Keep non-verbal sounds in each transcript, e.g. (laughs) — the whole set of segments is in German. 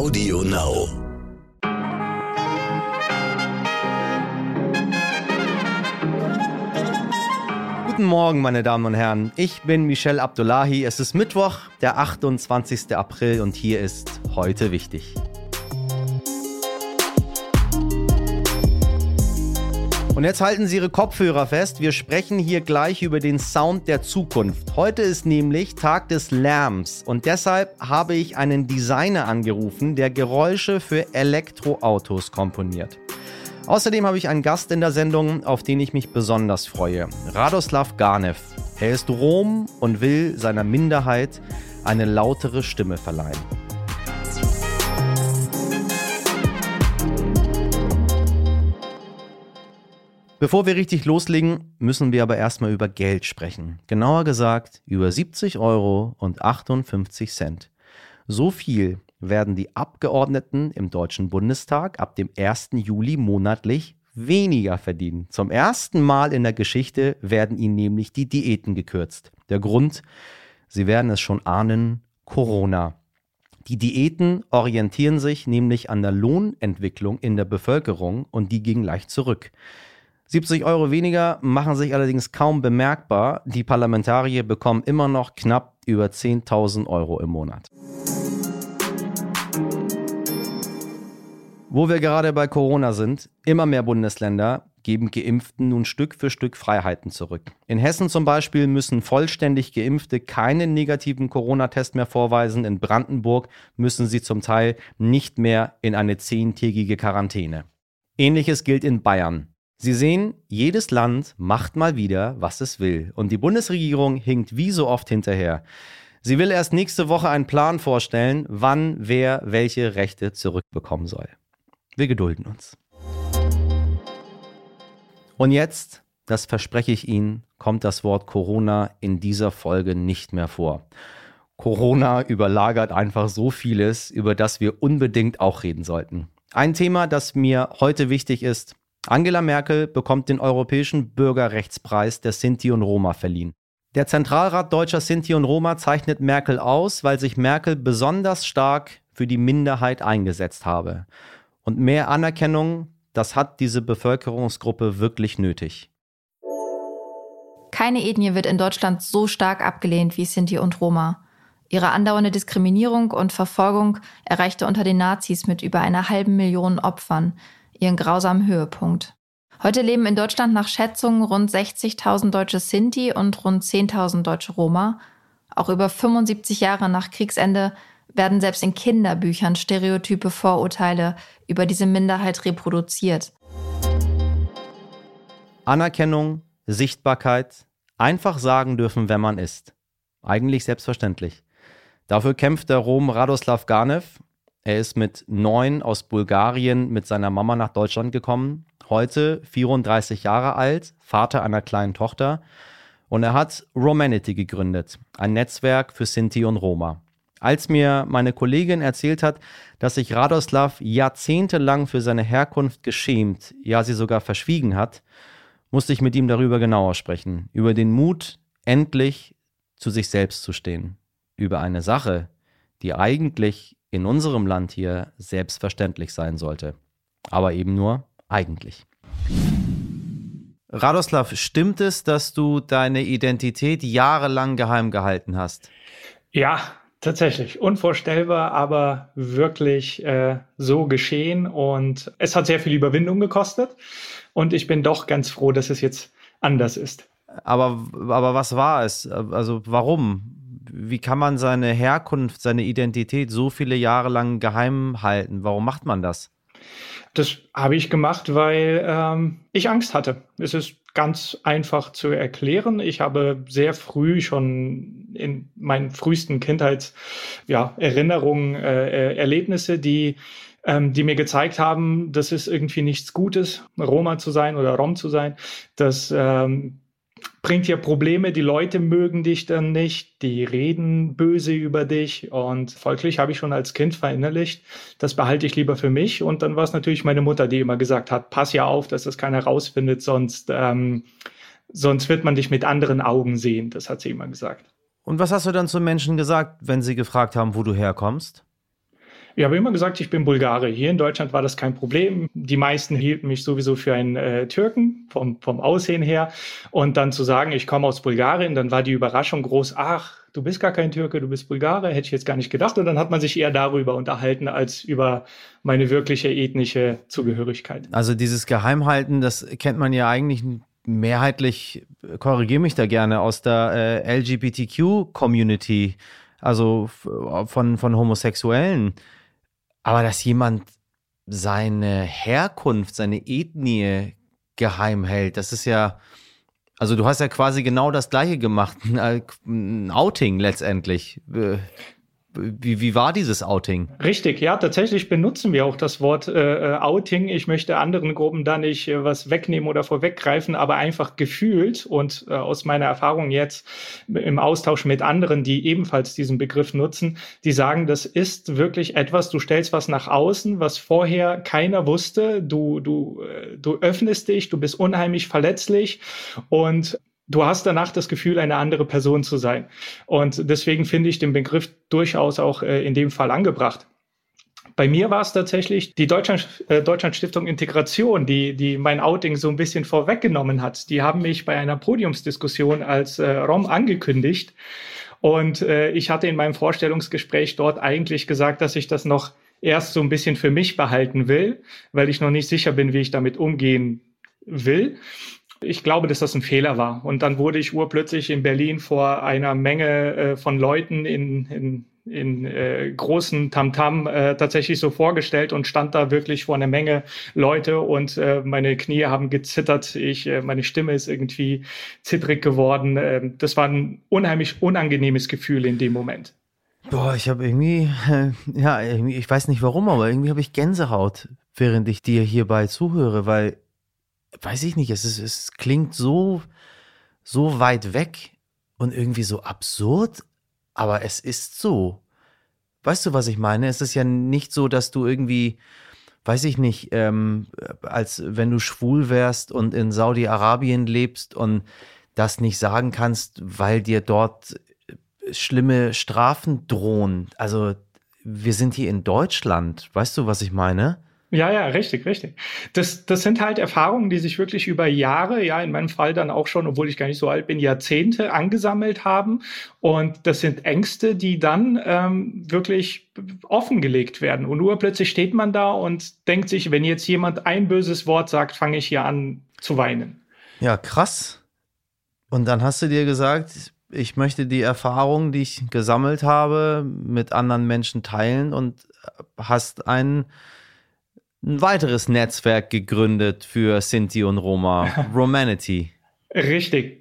Audio Now. Guten Morgen, meine Damen und Herren. Ich bin Michel Abdullahi. Es ist Mittwoch, der 28. April und hier ist heute wichtig. Und jetzt halten Sie Ihre Kopfhörer fest. Wir sprechen hier gleich über den Sound der Zukunft. Heute ist nämlich Tag des Lärms und deshalb habe ich einen Designer angerufen, der Geräusche für Elektroautos komponiert. Außerdem habe ich einen Gast in der Sendung, auf den ich mich besonders freue. Radoslav Garnev. Er ist Rom und will seiner Minderheit eine lautere Stimme verleihen. Bevor wir richtig loslegen, müssen wir aber erstmal über Geld sprechen. Genauer gesagt über 70 Euro und 58 Cent. So viel werden die Abgeordneten im Deutschen Bundestag ab dem 1. Juli monatlich weniger verdienen. Zum ersten Mal in der Geschichte werden ihnen nämlich die Diäten gekürzt. Der Grund, Sie werden es schon ahnen, Corona. Die Diäten orientieren sich nämlich an der Lohnentwicklung in der Bevölkerung und die ging leicht zurück. 70 Euro weniger machen sich allerdings kaum bemerkbar. Die Parlamentarier bekommen immer noch knapp über 10.000 Euro im Monat. Wo wir gerade bei Corona sind, immer mehr Bundesländer geben Geimpften nun Stück für Stück Freiheiten zurück. In Hessen zum Beispiel müssen vollständig Geimpfte keinen negativen Corona-Test mehr vorweisen. In Brandenburg müssen sie zum Teil nicht mehr in eine zehntägige Quarantäne. Ähnliches gilt in Bayern. Sie sehen, jedes Land macht mal wieder, was es will. Und die Bundesregierung hinkt wie so oft hinterher. Sie will erst nächste Woche einen Plan vorstellen, wann wer welche Rechte zurückbekommen soll. Wir gedulden uns. Und jetzt, das verspreche ich Ihnen, kommt das Wort Corona in dieser Folge nicht mehr vor. Corona überlagert einfach so vieles, über das wir unbedingt auch reden sollten. Ein Thema, das mir heute wichtig ist, Angela Merkel bekommt den Europäischen Bürgerrechtspreis der Sinti und Roma verliehen. Der Zentralrat deutscher Sinti und Roma zeichnet Merkel aus, weil sich Merkel besonders stark für die Minderheit eingesetzt habe. Und mehr Anerkennung, das hat diese Bevölkerungsgruppe wirklich nötig. Keine Ethnie wird in Deutschland so stark abgelehnt wie Sinti und Roma. Ihre andauernde Diskriminierung und Verfolgung erreichte unter den Nazis mit über einer halben Million Opfern ihren grausamen Höhepunkt. Heute leben in Deutschland nach Schätzungen rund 60.000 deutsche Sinti und rund 10.000 deutsche Roma. Auch über 75 Jahre nach Kriegsende werden selbst in Kinderbüchern stereotype Vorurteile über diese Minderheit reproduziert. Anerkennung, Sichtbarkeit, einfach sagen dürfen, wer man ist. Eigentlich selbstverständlich. Dafür kämpft der Rom Radoslav Garnev, er ist mit neun aus Bulgarien mit seiner Mama nach Deutschland gekommen. Heute 34 Jahre alt, Vater einer kleinen Tochter. Und er hat Romanity gegründet, ein Netzwerk für Sinti und Roma. Als mir meine Kollegin erzählt hat, dass sich Radoslav jahrzehntelang für seine Herkunft geschämt, ja sie sogar verschwiegen hat, musste ich mit ihm darüber genauer sprechen. Über den Mut, endlich zu sich selbst zu stehen. Über eine Sache, die eigentlich in unserem Land hier selbstverständlich sein sollte. Aber eben nur eigentlich. Radoslav, stimmt es, dass du deine Identität jahrelang geheim gehalten hast? Ja, tatsächlich. Unvorstellbar, aber wirklich äh, so geschehen. Und es hat sehr viel Überwindung gekostet. Und ich bin doch ganz froh, dass es jetzt anders ist. Aber, aber was war es? Also warum? Wie kann man seine Herkunft, seine Identität so viele Jahre lang geheim halten? Warum macht man das? Das habe ich gemacht, weil ähm, ich Angst hatte. Es ist ganz einfach zu erklären. Ich habe sehr früh schon in meinen frühesten Kindheitserinnerungen, ja, äh, äh, Erlebnisse, die ähm, die mir gezeigt haben, das ist irgendwie nichts Gutes, Roma zu sein oder Rom zu sein, dass ähm, bringt dir Probleme, die Leute mögen dich dann nicht, die reden böse über dich und folglich habe ich schon als Kind verinnerlicht, das behalte ich lieber für mich und dann war es natürlich meine Mutter, die immer gesagt hat, pass ja auf, dass das keiner rausfindet, sonst, ähm, sonst wird man dich mit anderen Augen sehen, das hat sie immer gesagt. Und was hast du dann zu Menschen gesagt, wenn sie gefragt haben, wo du herkommst? Ich habe immer gesagt, ich bin Bulgare. Hier in Deutschland war das kein Problem. Die meisten hielten mich sowieso für einen äh, Türken vom, vom Aussehen her. Und dann zu sagen, ich komme aus Bulgarien, dann war die Überraschung groß, ach, du bist gar kein Türke, du bist Bulgare, hätte ich jetzt gar nicht gedacht. Und dann hat man sich eher darüber unterhalten, als über meine wirkliche ethnische Zugehörigkeit. Also dieses Geheimhalten, das kennt man ja eigentlich mehrheitlich, korrigiere mich da gerne, aus der äh, LGBTQ-Community, also von, von Homosexuellen. Aber dass jemand seine Herkunft, seine Ethnie geheim hält, das ist ja, also du hast ja quasi genau das gleiche gemacht, (laughs) ein Outing letztendlich. Wie, wie war dieses Outing? Richtig, ja, tatsächlich benutzen wir auch das Wort äh, äh, Outing. Ich möchte anderen Gruppen da nicht äh, was wegnehmen oder vorweggreifen, aber einfach gefühlt und äh, aus meiner Erfahrung jetzt im Austausch mit anderen, die ebenfalls diesen Begriff nutzen, die sagen, das ist wirklich etwas, du stellst was nach außen, was vorher keiner wusste. Du, du, äh, du öffnest dich, du bist unheimlich verletzlich und du hast danach das Gefühl, eine andere Person zu sein. Und deswegen finde ich den Begriff durchaus auch äh, in dem Fall angebracht. Bei mir war es tatsächlich die Deutschland, äh, Deutschland Stiftung Integration, die, die mein Outing so ein bisschen vorweggenommen hat. Die haben mich bei einer Podiumsdiskussion als äh, Rom angekündigt. Und äh, ich hatte in meinem Vorstellungsgespräch dort eigentlich gesagt, dass ich das noch erst so ein bisschen für mich behalten will, weil ich noch nicht sicher bin, wie ich damit umgehen will. Ich glaube, dass das ein Fehler war. Und dann wurde ich urplötzlich in Berlin vor einer Menge äh, von Leuten in, in, in äh, großen Tamtam äh, tatsächlich so vorgestellt und stand da wirklich vor einer Menge Leute und äh, meine Knie haben gezittert. Ich, äh, meine Stimme ist irgendwie zittrig geworden. Äh, das war ein unheimlich unangenehmes Gefühl in dem Moment. Boah, ich habe irgendwie, äh, (laughs) ja, ich weiß nicht warum, aber irgendwie habe ich Gänsehaut, während ich dir hierbei zuhöre, weil weiß ich nicht, es, ist, es klingt so, so weit weg und irgendwie so absurd, aber es ist so. Weißt du, was ich meine? Es ist ja nicht so, dass du irgendwie, weiß ich nicht, ähm, als wenn du schwul wärst und in Saudi-Arabien lebst und das nicht sagen kannst, weil dir dort schlimme Strafen drohen. Also wir sind hier in Deutschland. Weißt du, was ich meine? Ja, ja, richtig, richtig. Das, das sind halt Erfahrungen, die sich wirklich über Jahre, ja, in meinem Fall dann auch schon, obwohl ich gar nicht so alt bin, Jahrzehnte angesammelt haben. Und das sind Ängste, die dann ähm, wirklich offengelegt werden. Und nur plötzlich steht man da und denkt sich, wenn jetzt jemand ein böses Wort sagt, fange ich hier an zu weinen. Ja, krass. Und dann hast du dir gesagt, ich möchte die Erfahrungen, die ich gesammelt habe, mit anderen Menschen teilen und hast einen ein weiteres Netzwerk gegründet für Sinti und Roma, (laughs) Romanity. Richtig.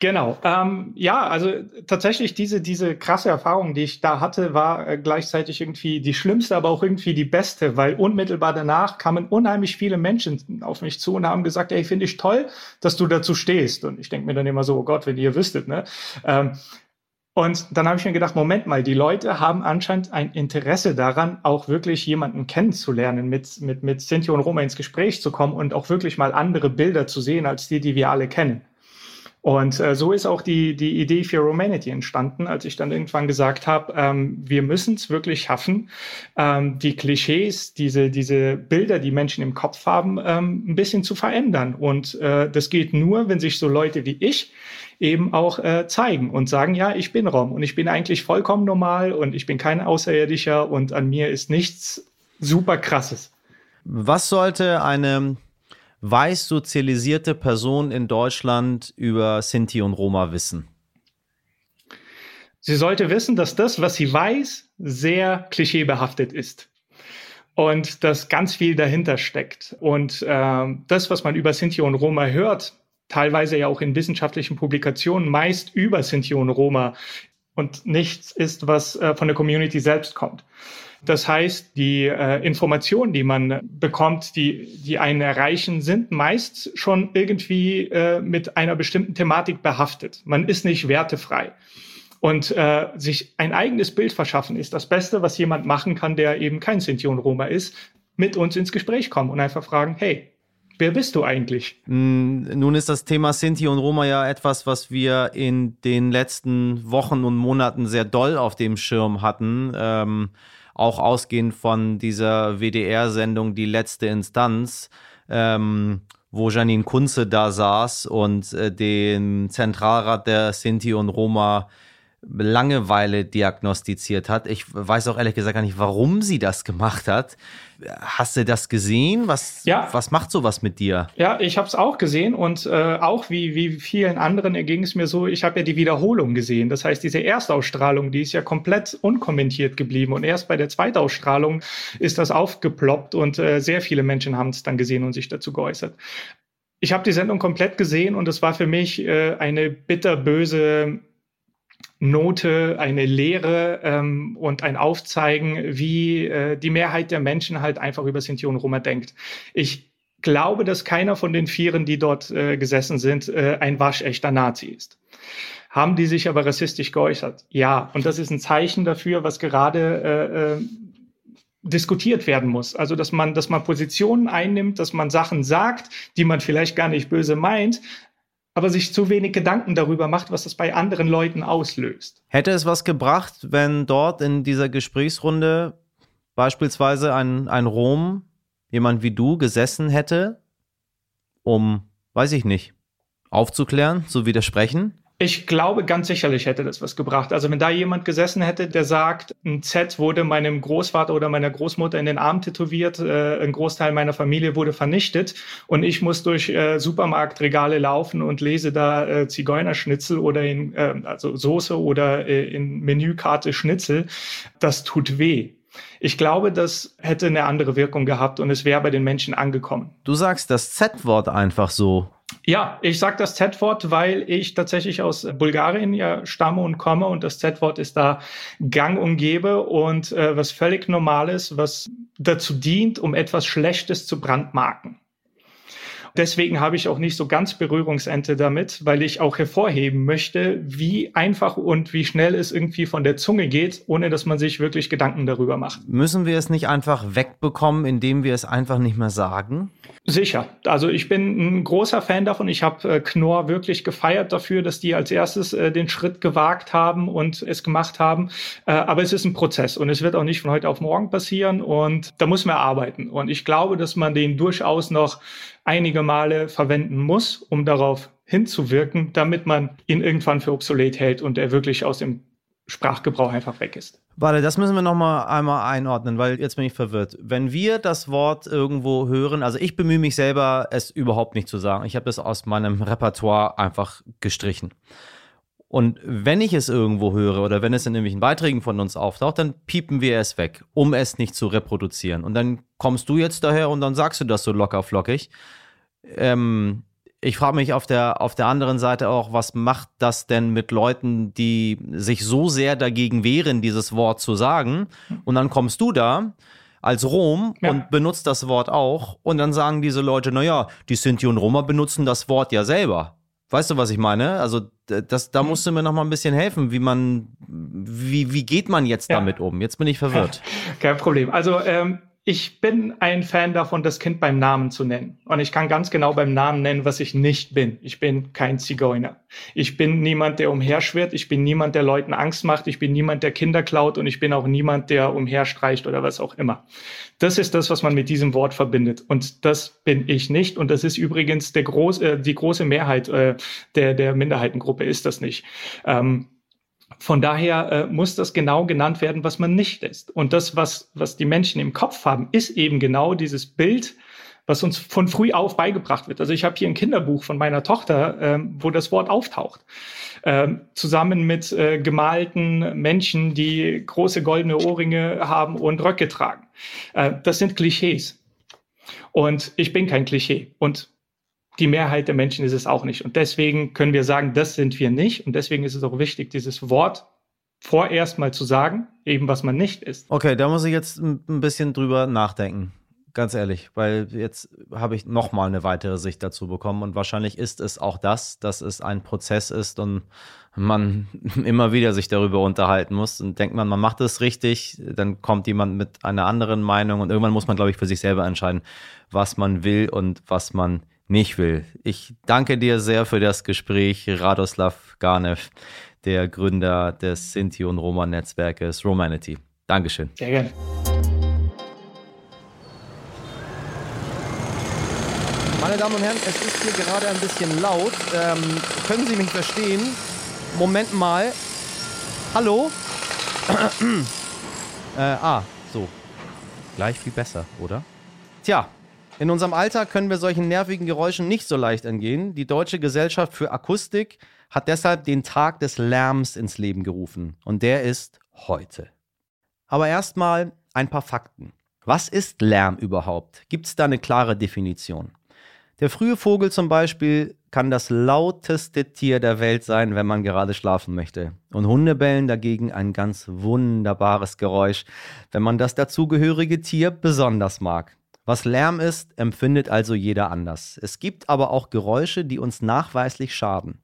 Genau. Ähm, ja, also tatsächlich diese, diese krasse Erfahrung, die ich da hatte, war äh, gleichzeitig irgendwie die schlimmste, aber auch irgendwie die beste, weil unmittelbar danach kamen unheimlich viele Menschen auf mich zu und haben gesagt, ey, finde ich toll, dass du dazu stehst. Und ich denke mir dann immer so, oh Gott, wenn ihr wüsstet, ne? Ähm, und dann habe ich mir gedacht, Moment mal, die Leute haben anscheinend ein Interesse daran, auch wirklich jemanden kennenzulernen, mit, mit, mit Sinti und Roma ins Gespräch zu kommen und auch wirklich mal andere Bilder zu sehen, als die, die wir alle kennen. Und äh, so ist auch die, die Idee für Romanity entstanden, als ich dann irgendwann gesagt habe, ähm, wir müssen es wirklich schaffen, ähm, die Klischees, diese, diese Bilder, die Menschen im Kopf haben, ähm, ein bisschen zu verändern. Und äh, das geht nur, wenn sich so Leute wie ich eben auch äh, zeigen und sagen, ja, ich bin Rom und ich bin eigentlich vollkommen normal und ich bin kein Außerirdischer und an mir ist nichts super krasses. Was sollte eine weiß sozialisierte Person in Deutschland über Sinti und Roma wissen? Sie sollte wissen, dass das, was sie weiß, sehr klischeebehaftet ist und dass ganz viel dahinter steckt. Und äh, das, was man über Sinti und Roma hört, teilweise ja auch in wissenschaftlichen Publikationen, meist über Sinti und Roma und nichts ist, was äh, von der Community selbst kommt. Das heißt, die äh, Informationen, die man bekommt, die, die einen erreichen, sind meist schon irgendwie äh, mit einer bestimmten Thematik behaftet. Man ist nicht wertefrei. Und äh, sich ein eigenes Bild verschaffen ist das Beste, was jemand machen kann, der eben kein Sinti und Roma ist, mit uns ins Gespräch kommen und einfach fragen, hey, Wer bist du eigentlich? Mm, nun ist das Thema Sinti und Roma ja etwas, was wir in den letzten Wochen und Monaten sehr doll auf dem Schirm hatten. Ähm, auch ausgehend von dieser WDR-Sendung Die letzte Instanz, ähm, wo Janine Kunze da saß und äh, den Zentralrat der Sinti und Roma Langeweile diagnostiziert hat. Ich weiß auch ehrlich gesagt gar nicht, warum sie das gemacht hat. Hast du das gesehen? Was, ja. was macht sowas mit dir? Ja, ich habe es auch gesehen und äh, auch wie, wie vielen anderen ging es mir so, ich habe ja die Wiederholung gesehen. Das heißt, diese Erstausstrahlung, die ist ja komplett unkommentiert geblieben und erst bei der Zweitausstrahlung ist das aufgeploppt und äh, sehr viele Menschen haben es dann gesehen und sich dazu geäußert. Ich habe die Sendung komplett gesehen und es war für mich äh, eine bitterböse Note, eine Lehre ähm, und ein Aufzeigen, wie äh, die Mehrheit der Menschen halt einfach über Sinti und Roma denkt. Ich glaube, dass keiner von den Vieren, die dort äh, gesessen sind, äh, ein waschechter Nazi ist. Haben die sich aber rassistisch geäußert? Ja, und das ist ein Zeichen dafür, was gerade äh, äh, diskutiert werden muss. Also, dass man, dass man Positionen einnimmt, dass man Sachen sagt, die man vielleicht gar nicht böse meint, aber sich zu wenig Gedanken darüber macht, was das bei anderen Leuten auslöst. Hätte es was gebracht, wenn dort in dieser Gesprächsrunde beispielsweise ein, ein Rom, jemand wie du, gesessen hätte, um, weiß ich nicht, aufzuklären, zu widersprechen? Ich glaube, ganz sicherlich hätte das was gebracht. Also wenn da jemand gesessen hätte, der sagt, ein Z wurde meinem Großvater oder meiner Großmutter in den Arm tätowiert, äh, ein Großteil meiner Familie wurde vernichtet und ich muss durch äh, Supermarktregale laufen und lese da äh, Zigeunerschnitzel oder in äh, also Soße oder äh, in Menükarte Schnitzel, das tut weh. Ich glaube, das hätte eine andere Wirkung gehabt und es wäre bei den Menschen angekommen. Du sagst das Z-Wort einfach so. Ja, ich sage das Z-Wort, weil ich tatsächlich aus Bulgarien ja stamme und komme und das Z-Wort ist da gang und gäbe und äh, was völlig Normales, was dazu dient, um etwas Schlechtes zu brandmarken. Deswegen habe ich auch nicht so ganz Berührungsente damit, weil ich auch hervorheben möchte, wie einfach und wie schnell es irgendwie von der Zunge geht, ohne dass man sich wirklich Gedanken darüber macht. Müssen wir es nicht einfach wegbekommen, indem wir es einfach nicht mehr sagen? Sicher. Also ich bin ein großer Fan davon. Ich habe äh, Knorr wirklich gefeiert dafür, dass die als erstes äh, den Schritt gewagt haben und es gemacht haben. Äh, aber es ist ein Prozess und es wird auch nicht von heute auf morgen passieren und da muss man arbeiten. Und ich glaube, dass man den durchaus noch einige Male verwenden muss, um darauf hinzuwirken, damit man ihn irgendwann für obsolet hält und er wirklich aus dem Sprachgebrauch einfach weg ist. Warte, das müssen wir noch mal einmal einordnen, weil jetzt bin ich verwirrt. Wenn wir das Wort irgendwo hören, also ich bemühe mich selber, es überhaupt nicht zu sagen. Ich habe das aus meinem Repertoire einfach gestrichen. Und wenn ich es irgendwo höre oder wenn es in irgendwelchen Beiträgen von uns auftaucht, dann piepen wir es weg, um es nicht zu reproduzieren. Und dann kommst du jetzt daher und dann sagst du das so locker flockig. Ähm, ich frage mich auf der, auf der anderen Seite auch, was macht das denn mit Leuten, die sich so sehr dagegen wehren, dieses Wort zu sagen? Und dann kommst du da als Rom ja. und benutzt das Wort auch. Und dann sagen diese Leute, naja, die Sinti und Roma benutzen das Wort ja selber. Weißt du, was ich meine? Also das, da mhm. musst du mir noch mal ein bisschen helfen, wie man, wie, wie geht man jetzt ja. damit um? Jetzt bin ich verwirrt. (laughs) Kein Problem. Also ähm, ich bin ein Fan davon, das Kind beim Namen zu nennen. Und ich kann ganz genau beim Namen nennen, was ich nicht bin. Ich bin kein Zigeuner. Ich bin niemand, der umherschwirrt. Ich bin niemand, der Leuten Angst macht. Ich bin niemand, der Kinder klaut. Und ich bin auch niemand, der umherstreicht oder was auch immer. Das ist das, was man mit diesem Wort verbindet. Und das bin ich nicht. Und das ist übrigens der groß, äh, die große Mehrheit äh, der, der Minderheitengruppe ist das nicht. Ähm, von daher äh, muss das genau genannt werden, was man nicht ist. Und das, was, was die Menschen im Kopf haben, ist eben genau dieses Bild, was uns von früh auf beigebracht wird. Also ich habe hier ein Kinderbuch von meiner Tochter, ähm, wo das Wort auftaucht. Ähm, zusammen mit äh, gemalten Menschen, die große goldene Ohrringe haben und Röcke tragen. Äh, das sind Klischees. Und ich bin kein Klischee. Und die Mehrheit der Menschen ist es auch nicht. Und deswegen können wir sagen, das sind wir nicht. Und deswegen ist es auch wichtig, dieses Wort vorerst mal zu sagen, eben was man nicht ist. Okay, da muss ich jetzt ein bisschen drüber nachdenken. Ganz ehrlich, weil jetzt habe ich nochmal eine weitere Sicht dazu bekommen und wahrscheinlich ist es auch das, dass es ein Prozess ist und man (laughs) immer wieder sich darüber unterhalten muss und denkt man, man macht es richtig, dann kommt jemand mit einer anderen Meinung und irgendwann muss man, glaube ich, für sich selber entscheiden, was man will und was man nicht will. Ich danke dir sehr für das Gespräch, Radoslav Garnev, der Gründer des Sinti und Roma Netzwerkes Romanity. Dankeschön. Sehr gerne. Meine Damen und Herren, es ist hier gerade ein bisschen laut. Ähm, können Sie mich verstehen? Moment mal. Hallo? (clears throat) äh, ah, so. Gleich viel besser, oder? Tja, in unserem Alltag können wir solchen nervigen Geräuschen nicht so leicht entgehen. Die Deutsche Gesellschaft für Akustik hat deshalb den Tag des Lärms ins Leben gerufen. Und der ist heute. Aber erstmal ein paar Fakten. Was ist Lärm überhaupt? Gibt es da eine klare Definition? Der frühe Vogel zum Beispiel kann das lauteste Tier der Welt sein, wenn man gerade schlafen möchte. Und Hunde bellen dagegen ein ganz wunderbares Geräusch, wenn man das dazugehörige Tier besonders mag. Was Lärm ist, empfindet also jeder anders. Es gibt aber auch Geräusche, die uns nachweislich schaden.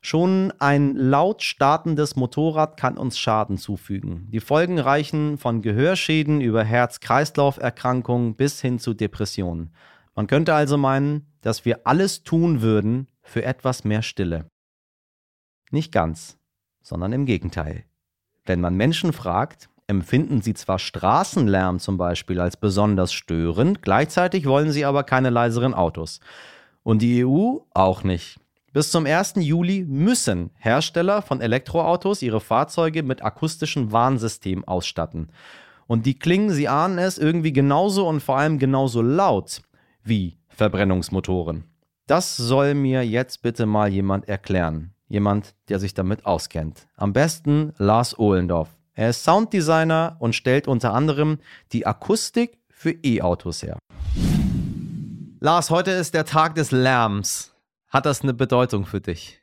Schon ein laut startendes Motorrad kann uns Schaden zufügen. Die Folgen reichen von Gehörschäden über Herz-Kreislauf-Erkrankungen bis hin zu Depressionen. Man könnte also meinen, dass wir alles tun würden für etwas mehr Stille. Nicht ganz, sondern im Gegenteil. Wenn man Menschen fragt, empfinden sie zwar Straßenlärm zum Beispiel als besonders störend, gleichzeitig wollen sie aber keine leiseren Autos. Und die EU auch nicht. Bis zum 1. Juli müssen Hersteller von Elektroautos ihre Fahrzeuge mit akustischem Warnsystem ausstatten. Und die klingen, Sie ahnen es, irgendwie genauso und vor allem genauso laut wie Verbrennungsmotoren. Das soll mir jetzt bitte mal jemand erklären. Jemand, der sich damit auskennt. Am besten Lars Ohlendorf. Er ist Sounddesigner und stellt unter anderem die Akustik für E-Autos her. Lars, heute ist der Tag des Lärms. Hat das eine Bedeutung für dich?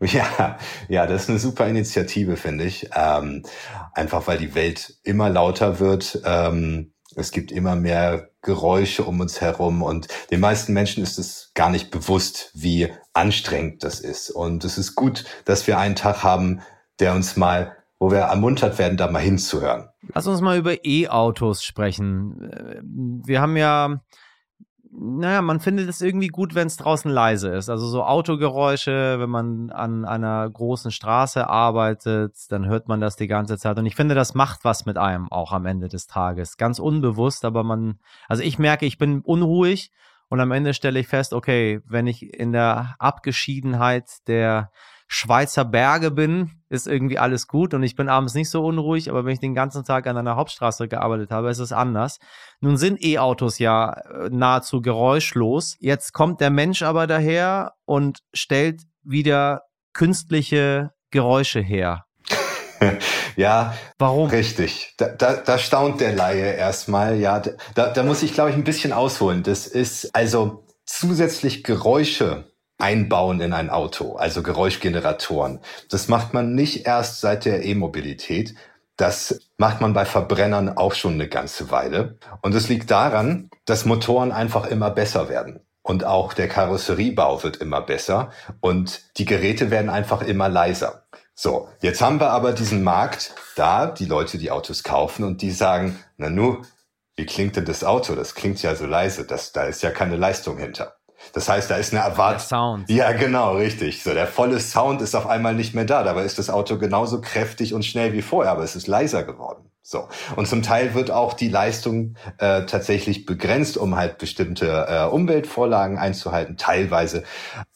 Ja, ja, das ist eine super Initiative, finde ich. Ähm, einfach weil die Welt immer lauter wird. Ähm, es gibt immer mehr Geräusche um uns herum und den meisten Menschen ist es gar nicht bewusst, wie anstrengend das ist. Und es ist gut, dass wir einen Tag haben, der uns mal, wo wir ermuntert werden, da mal hinzuhören. Lass uns mal über E-Autos sprechen. Wir haben ja naja, man findet es irgendwie gut, wenn es draußen leise ist. Also so Autogeräusche, wenn man an einer großen Straße arbeitet, dann hört man das die ganze Zeit. Und ich finde, das macht was mit einem auch am Ende des Tages. Ganz unbewusst, aber man, also ich merke, ich bin unruhig und am Ende stelle ich fest, okay, wenn ich in der Abgeschiedenheit der Schweizer Berge bin, ist irgendwie alles gut und ich bin abends nicht so unruhig, aber wenn ich den ganzen Tag an einer Hauptstraße gearbeitet habe, ist es anders. Nun sind E-Autos ja äh, nahezu geräuschlos. Jetzt kommt der Mensch aber daher und stellt wieder künstliche Geräusche her. (laughs) ja, warum? Richtig. Da, da, da staunt der Laie erstmal. Ja, da, da muss ich, glaube ich, ein bisschen ausholen. Das ist also zusätzlich Geräusche einbauen in ein Auto, also Geräuschgeneratoren. Das macht man nicht erst seit der E-Mobilität. Das macht man bei Verbrennern auch schon eine ganze Weile. Und es liegt daran, dass Motoren einfach immer besser werden. Und auch der Karosseriebau wird immer besser und die Geräte werden einfach immer leiser. So, jetzt haben wir aber diesen Markt da, die Leute, die Autos kaufen und die sagen, na nu, wie klingt denn das Auto? Das klingt ja so leise, das, da ist ja keine Leistung hinter. Das heißt, da ist eine Erwartung. Sound. Ja, genau, richtig. So, der volle Sound ist auf einmal nicht mehr da. Dabei ist das Auto genauso kräftig und schnell wie vorher, aber es ist leiser geworden. So. Und zum Teil wird auch die Leistung äh, tatsächlich begrenzt, um halt bestimmte äh, Umweltvorlagen einzuhalten, teilweise.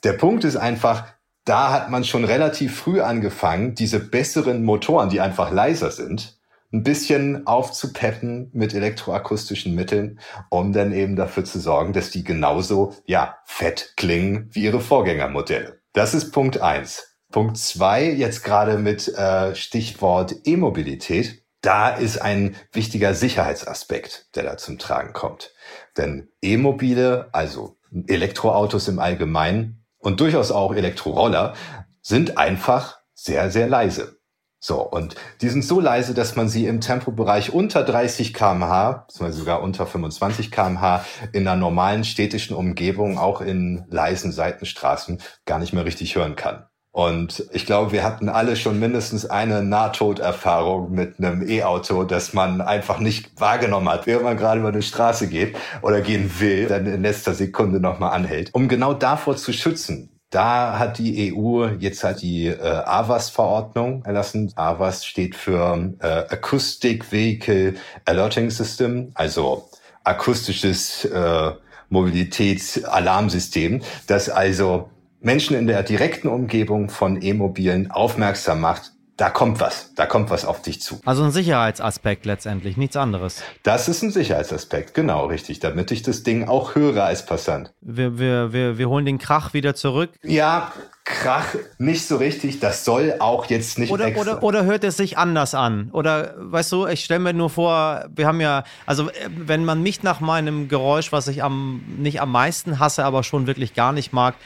Der Punkt ist einfach, da hat man schon relativ früh angefangen, diese besseren Motoren, die einfach leiser sind, ein bisschen aufzupeppen mit elektroakustischen Mitteln, um dann eben dafür zu sorgen, dass die genauso, ja, fett klingen wie ihre Vorgängermodelle. Das ist Punkt eins. Punkt zwei, jetzt gerade mit äh, Stichwort E-Mobilität. Da ist ein wichtiger Sicherheitsaspekt, der da zum Tragen kommt. Denn E-Mobile, also Elektroautos im Allgemeinen und durchaus auch Elektroroller, sind einfach sehr, sehr leise. So, und die sind so leise, dass man sie im Tempobereich unter 30 kmh, beziehungsweise sogar unter 25 kmh in einer normalen städtischen Umgebung, auch in leisen Seitenstraßen, gar nicht mehr richtig hören kann. Und ich glaube, wir hatten alle schon mindestens eine Nahtoderfahrung mit einem E-Auto, das man einfach nicht wahrgenommen hat, während man gerade über eine Straße geht oder gehen will, dann in letzter Sekunde nochmal anhält. Um genau davor zu schützen, Da hat die EU jetzt halt die äh, AVAS-Verordnung erlassen. AVAS steht für äh, Acoustic Vehicle Alerting System, also akustisches äh, Mobilitätsalarmsystem, das also Menschen in der direkten Umgebung von E-Mobilen aufmerksam macht, da kommt was, da kommt was auf dich zu. Also ein Sicherheitsaspekt letztendlich, nichts anderes. Das ist ein Sicherheitsaspekt, genau, richtig, damit ich das Ding auch höre als Passant. Wir, wir, wir, wir holen den Krach wieder zurück. Ja, Krach nicht so richtig, das soll auch jetzt nicht oder, extra. Oder, oder hört es sich anders an? Oder weißt du, ich stelle mir nur vor, wir haben ja, also wenn man mich nach meinem Geräusch, was ich am nicht am meisten hasse, aber schon wirklich gar nicht mag,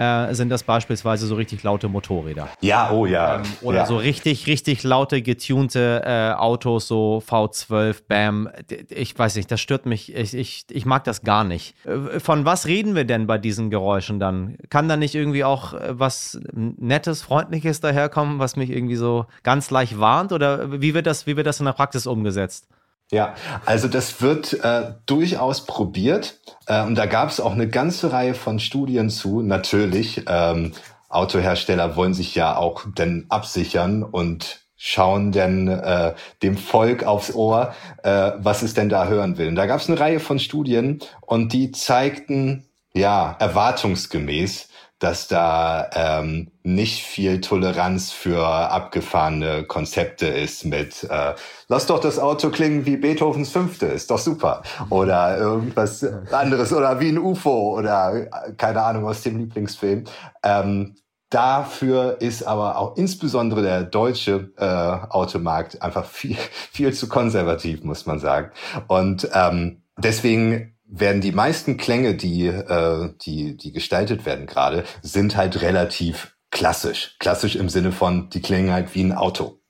äh, sind das beispielsweise so richtig laute Motorräder. Ja, oh ja. Ähm, oder ja. so richtig, richtig laute, getunte äh, Autos, so V12, Bam. Ich weiß nicht, das stört mich. Ich, ich, ich mag das gar nicht. Äh, von was reden wir denn bei diesen Geräuschen dann? Kann da nicht irgendwie auch äh, was Nettes, Freundliches daherkommen, was mich irgendwie so ganz leicht warnt? Oder wie wird das, wie wird das in der Praxis umgesetzt? Ja, also das wird äh, durchaus probiert äh, und da gab es auch eine ganze Reihe von Studien zu. Natürlich, ähm, Autohersteller wollen sich ja auch dann absichern und schauen denn äh, dem Volk aufs Ohr, äh, was es denn da hören will. Und da gab es eine Reihe von Studien und die zeigten ja erwartungsgemäß, dass da ähm, nicht viel Toleranz für abgefahrene Konzepte ist mit äh, lass doch das Auto klingen wie Beethovens Fünfte, ist doch super. Oder irgendwas anderes oder wie ein UFO oder äh, keine Ahnung aus dem Lieblingsfilm. Ähm, Dafür ist aber auch insbesondere der deutsche äh, Automarkt einfach viel, viel zu konservativ, muss man sagen. Und ähm, deswegen werden die meisten Klänge, die, äh, die, die gestaltet werden gerade, sind halt relativ klassisch. Klassisch im Sinne von, die klingen halt wie ein Auto.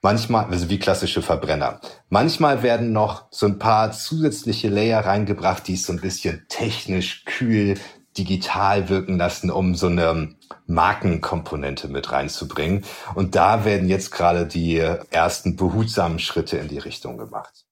Manchmal, also wie klassische Verbrenner. Manchmal werden noch so ein paar zusätzliche Layer reingebracht, die es so ein bisschen technisch, kühl, digital wirken lassen, um so eine Markenkomponente mit reinzubringen. Und da werden jetzt gerade die ersten behutsamen Schritte in die Richtung gemacht.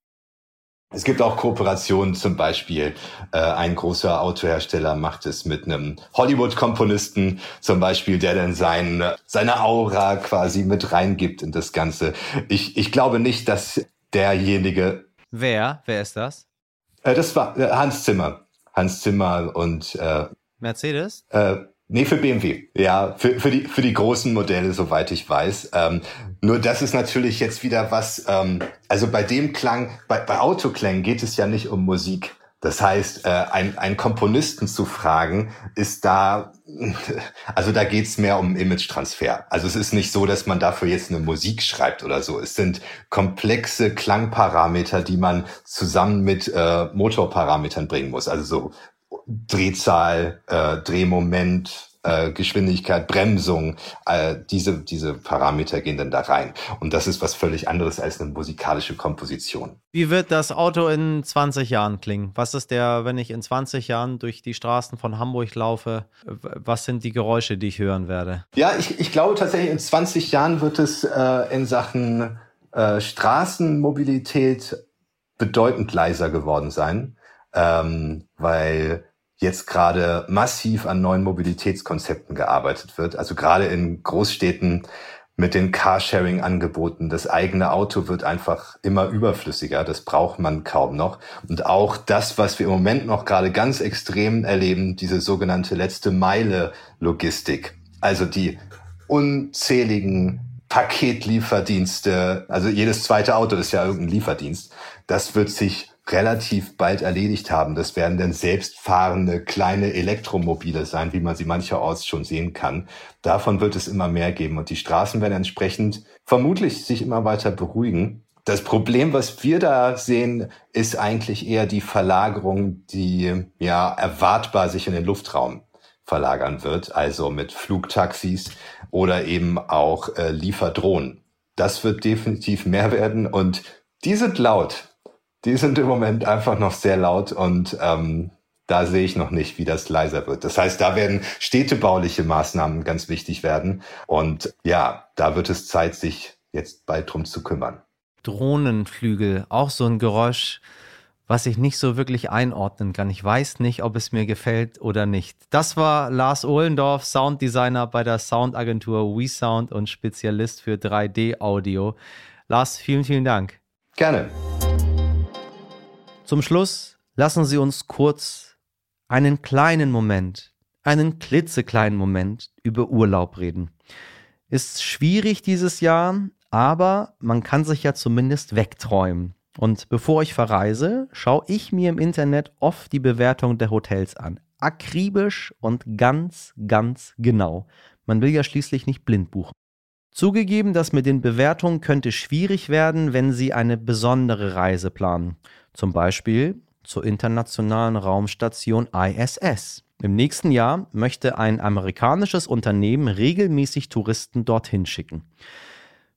Es gibt auch Kooperationen, zum Beispiel äh, ein großer Autohersteller macht es mit einem Hollywood-Komponisten, zum Beispiel, der dann sein, seine Aura quasi mit reingibt in das Ganze. Ich, ich glaube nicht, dass derjenige. Wer? Wer ist das? Äh, das war äh, Hans Zimmer. Hans Zimmer und äh, Mercedes? Äh, Nee, für BMW. Ja, für, für, die, für die großen Modelle, soweit ich weiß. Ähm, nur das ist natürlich jetzt wieder was, ähm, also bei dem Klang, bei, bei Autoklängen geht es ja nicht um Musik. Das heißt, äh, ein, ein Komponisten zu fragen, ist da, (laughs) also da geht's mehr um Image-Transfer. Also es ist nicht so, dass man dafür jetzt eine Musik schreibt oder so. Es sind komplexe Klangparameter, die man zusammen mit äh, Motorparametern bringen muss. Also so Drehzahl, äh, Drehmoment, äh, Geschwindigkeit, Bremsung, äh, diese, diese Parameter gehen dann da rein. Und das ist was völlig anderes als eine musikalische Komposition. Wie wird das Auto in 20 Jahren klingen? Was ist der, wenn ich in 20 Jahren durch die Straßen von Hamburg laufe, was sind die Geräusche, die ich hören werde? Ja, ich, ich glaube tatsächlich, in 20 Jahren wird es äh, in Sachen äh, Straßenmobilität bedeutend leiser geworden sein, ähm, weil jetzt gerade massiv an neuen Mobilitätskonzepten gearbeitet wird. Also gerade in Großstädten mit den Carsharing-Angeboten. Das eigene Auto wird einfach immer überflüssiger. Das braucht man kaum noch. Und auch das, was wir im Moment noch gerade ganz extrem erleben, diese sogenannte letzte Meile Logistik. Also die unzähligen Paketlieferdienste. Also jedes zweite Auto ist ja irgendein Lieferdienst. Das wird sich relativ bald erledigt haben. Das werden dann selbstfahrende kleine Elektromobile sein, wie man sie mancherorts schon sehen kann. Davon wird es immer mehr geben und die Straßen werden entsprechend vermutlich sich immer weiter beruhigen. Das Problem, was wir da sehen, ist eigentlich eher die Verlagerung, die ja erwartbar sich in den Luftraum verlagern wird, also mit Flugtaxis oder eben auch äh, Lieferdrohnen. Das wird definitiv mehr werden und die sind laut die sind im Moment einfach noch sehr laut und ähm, da sehe ich noch nicht, wie das leiser wird. Das heißt, da werden städtebauliche Maßnahmen ganz wichtig werden. Und ja, da wird es Zeit, sich jetzt bald drum zu kümmern. Drohnenflügel, auch so ein Geräusch, was ich nicht so wirklich einordnen kann. Ich weiß nicht, ob es mir gefällt oder nicht. Das war Lars Ohlendorf, Sounddesigner bei der Soundagentur WeSound und Spezialist für 3D-Audio. Lars, vielen, vielen Dank. Gerne. Zum Schluss lassen Sie uns kurz einen kleinen Moment, einen klitzekleinen Moment über Urlaub reden. Ist schwierig dieses Jahr, aber man kann sich ja zumindest wegträumen. Und bevor ich verreise, schaue ich mir im Internet oft die Bewertung der Hotels an. Akribisch und ganz, ganz genau. Man will ja schließlich nicht blind buchen. Zugegeben, das mit den Bewertungen könnte schwierig werden, wenn Sie eine besondere Reise planen. Zum Beispiel zur internationalen Raumstation ISS. Im nächsten Jahr möchte ein amerikanisches Unternehmen regelmäßig Touristen dorthin schicken.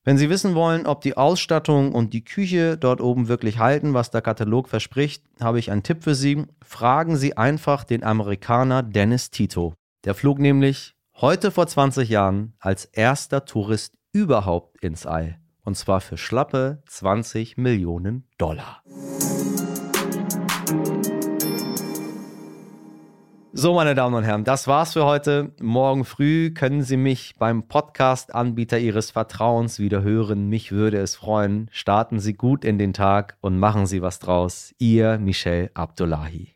Wenn Sie wissen wollen, ob die Ausstattung und die Küche dort oben wirklich halten, was der Katalog verspricht, habe ich einen Tipp für Sie. Fragen Sie einfach den Amerikaner Dennis Tito. Der flog nämlich heute vor 20 Jahren als erster Tourist überhaupt ins All. Und zwar für schlappe 20 Millionen Dollar. So, meine Damen und Herren, das war's für heute. Morgen früh können Sie mich beim Podcast-Anbieter Ihres Vertrauens wieder hören. Mich würde es freuen. Starten Sie gut in den Tag und machen Sie was draus. Ihr Michel Abdullahi.